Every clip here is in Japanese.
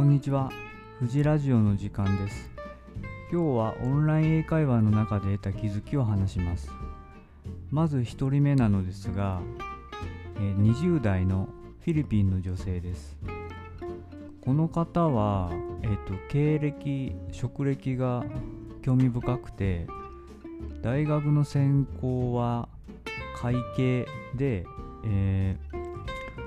こんにちは。富士ラジオの時間です。今日はオンライン英会話の中で得た気づきを話します。まず1人目なのですが、20代のフィリピンの女性です。この方は、えーと経歴、職歴が興味深くて、大学の専攻は会計で、えー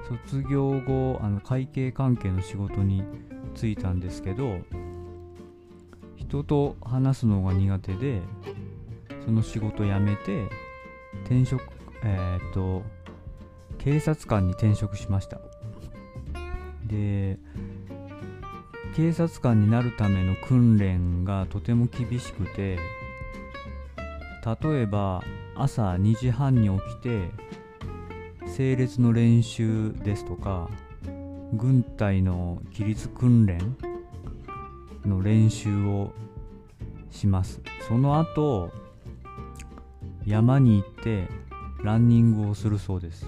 卒業後あの会計関係の仕事に就いたんですけど人と話すのが苦手でその仕事辞めて転職えーっと警察官に転職しました。で警察官になるための訓練がとても厳しくて例えば朝2時半に起きて整列の練習ですとか軍隊の規律訓練の練習をします。その後山に行ってランニングをするそうです。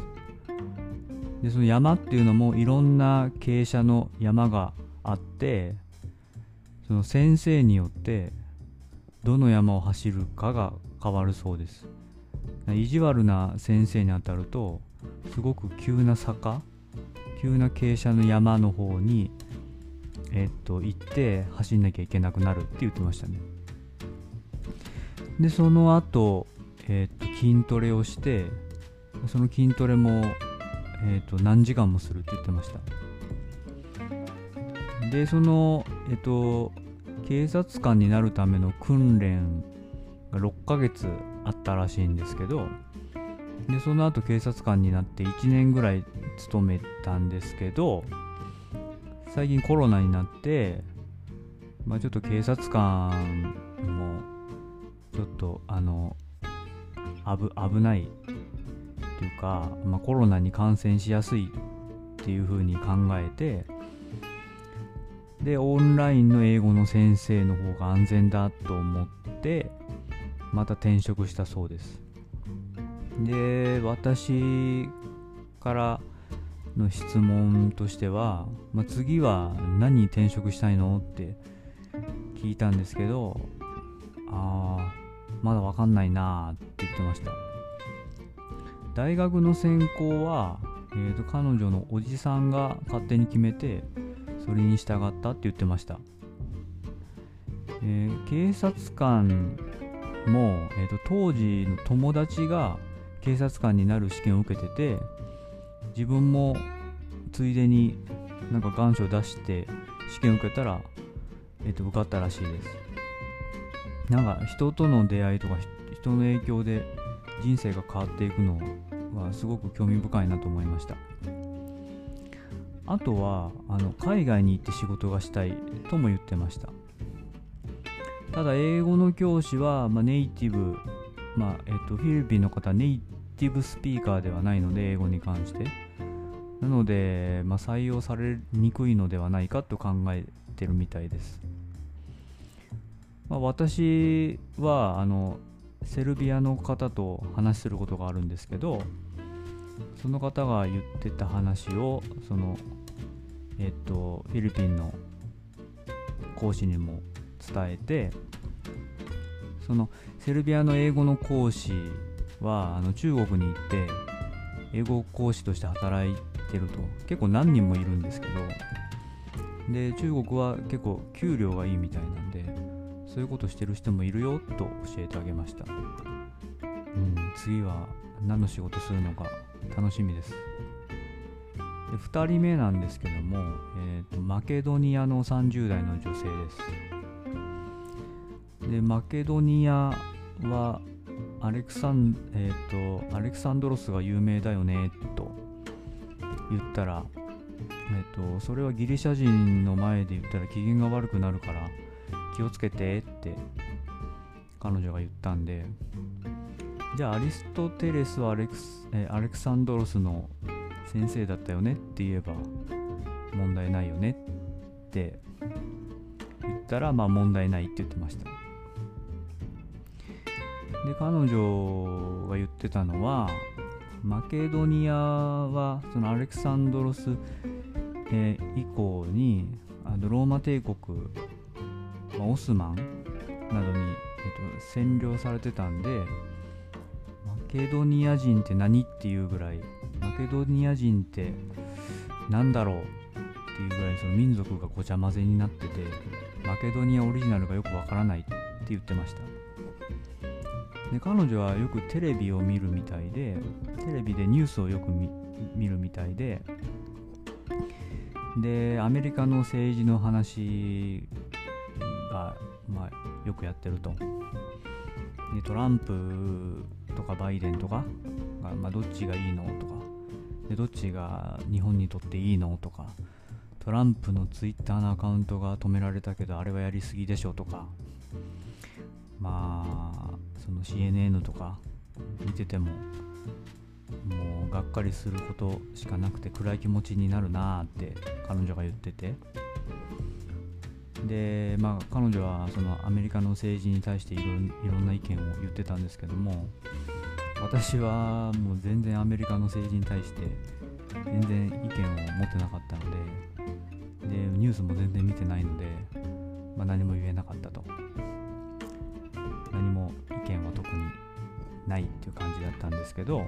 でその山っていうのもいろんな傾斜の山があってその先生によってどの山を走るかが変わるそうです。意地悪な先生に当たるとすごく急な坂急な傾斜の山の方にえっと行って走んなきゃいけなくなるって言ってましたね。でその後、えっと筋トレをしてその筋トレも、えっと何時間もするって言ってました。でそのえっと警察官になるための訓練が6ヶ月あったらしいんですけどでその後警察官になって1年ぐらい勤めたんですけど最近コロナになって、まあ、ちょっと警察官もちょっとあの危ないっていうか、まあ、コロナに感染しやすいっていう風に考えてでオンラインの英語の先生の方が安全だと思ってまた転職したそうです。で私からの質問としては、まあ、次は何に転職したいのって聞いたんですけどああまだわかんないなって言ってました。大学の専攻は、えー、と彼女のおじさんが勝手に決めてそれに従ったって言ってました、えー警察官も、えー、と当時の友達が警察官になる試験を受けてて自分もついでになんか願書を出して試験を受けたら、えっと受かったらしいです。なんか人との出会いとか人の影響で人生が変わっていくのはすごく興味深いなと思いました。あとはあの海外に行って仕事がしたいとも言ってました。ただ英語の教師は、まあ、ネイティブまあえっと、フィリピンの方はネイティブスピーカーではないので英語に関して。なので、まあ、採用されにくいのではないかと考えてるみたいです、まあ、私はあのセルビアの方と話することがあるんですけどその方が言ってた話をそのえっとフィリピンの講師にも伝えてそのセルビアの英語の講師はあの中国に行って英語講師として働いてると結構何人もいるんですけどで中国は結構給料がいいみたいなんでそういうことしてる人もいるよと教えてあげました、うん、次は何の仕事するのか楽しみです。で2人目なんですけども、えーとマケドニアの30代の女性です。でマケドニアはアレクサン,、えー、とアレクサンドロスが有名だよねと。言ったら、えー、とそれはギリシャ人の前で言ったら機嫌が悪くなるから気をつけてって彼女が言ったんで。じゃあアリストテレスはアレクス、えーアレクサンドロスの先生だったよねって言えば問題ないよねって言ったらまあ問題ないって言ってました。で彼女が言ってたのはマケドニアはそのアレクサンドロス、えー以降にあのローマ帝国、まあ、オスマンなどに、えっと、占領されてたんでマケドニア人って何っていうぐらいマケドニア人って何だろうっていうぐらいその民族がごちゃ混ぜになっててマケドニアオリジナルがよくわからないって言ってました。で彼女はよくテレビを見るみたいでテレビでニュースをよく見るみたいででアメリカの政治の話が、まあ、よくやってると。でトランプとかバイデンとかが、まあ、どっちがいいのとか。でどっちが日本にとっていいのとか。トランプのツイッターのアカウントが止められたけどあれはやりすぎでしょとか。まあその CNN とか見ててももうがっかりすることしかなくて暗い気持ちになるなって彼女が言ってて。でまあ彼女はそのアメリカの政治に対していろいろんな意見を言ってたんですけども私はもう全然アメリカの政治に対して全然意見を持ってなかったのででニュースも全然見てないので、まあ、何も言えなかったと。何も見は特にないっていう感じだったんですけど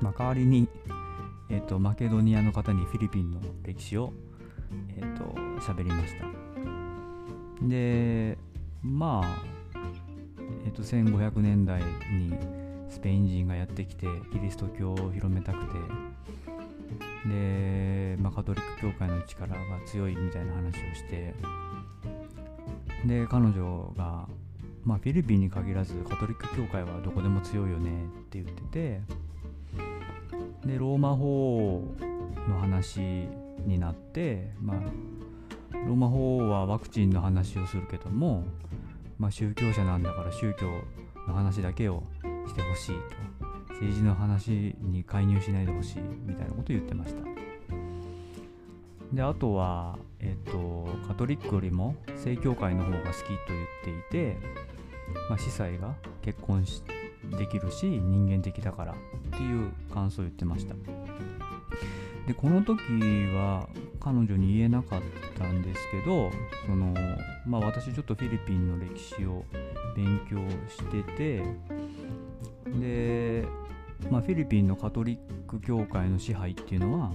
まあ、代わりに、えーと、マケドニアの方にフィリピンの歴史を、えーと、喋りました。でまあ、えーと、1500年代にスペイン人がやってきてキリスト教を広めたくてで、まあ、カトリック教会の力が強いみたいな話をしてで彼女が、まあ、フィリピンに限らずカトリック教会はどこでも強いよねって言っててでローマ法の話になって、まあ、ローマ法はワクチンの話をするけども、まあ、宗教者なんだから宗教の話だけをしてほしいと。政治の話に介入しないでほしいみたいなことを言ってました。であとは、えっ、とカトリックよりも正教会の方が好きと言っていて、まあ、司祭が結婚しできるし人間的だからっていう感想を言ってました。でこの時は彼女に言えなかったんですけどそのまあ私ちょっとフィリピンの歴史を勉強しててで、まあ、フィリピンのカトリック教会の支配っていうのは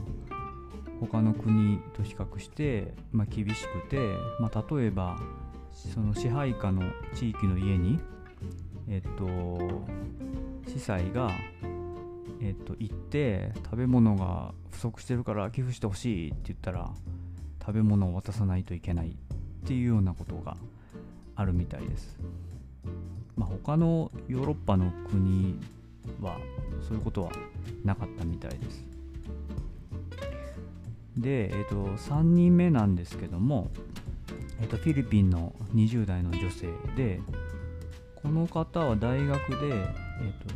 他の国と比較して、まあ、厳しくて、まあ、例えばその支配下の地域の家にえっと司祭がえっと行って食べ物が不足してるから寄付してほしいって言ったら食べ物を渡さないといけないっていうようなことがあるみたいです。まあ、他のヨーロッパの国はそういうことはなかったみたいです。で、えっと、3人目なんですけども、えっと、フィリピンの20代の女性で、この方は大学で、えーと、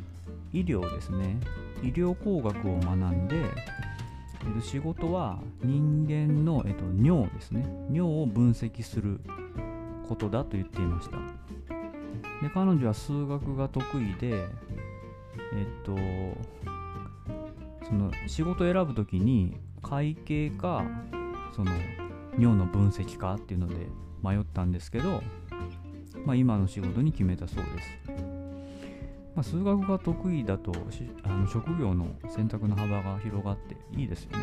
医療ですね。医療工学を学んで、えーと、仕事は人間の、えーと、尿ですね。尿を分析することだと言っていました。で彼女は数学が得意でえっ、とその仕事を選ぶ時に会計かその尿の分析かっていうので迷ったんですけどまあ、今の仕事に決めたそうです。まあ、数学が得意だとあの職業の選択の幅が広がっていいですよね。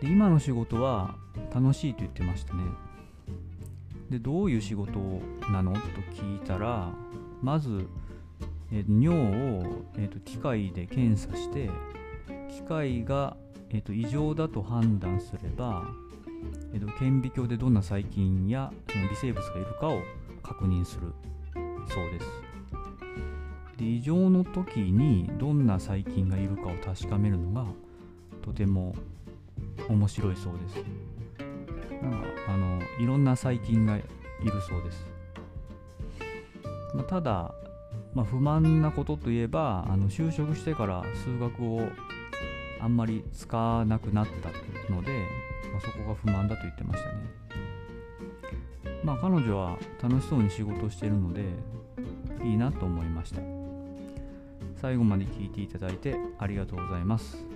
で今の仕事は楽しいと言ってましたね。でどういう仕事なのと聞いたらまず、えー、尿を、えーと、機械で検査して機械が、えーと異常だと判断すればえっと、顕微鏡でどんな細菌やその微生物がいるかを確認するそうです。で異常の時にどんな細菌がいるかを確かめるのがとても面白いそうです。なんかあのいろんな細菌がいるそうです、まあ、ただ、まあ、不満なことといえばあの就職してから数学をあんまり使わなくなったのでまあ、そこが不満だと言ってましたね。まあ彼女は楽しそうに仕事してるのでいいなと思いました。最後まで聞いていただいてありがとうございます。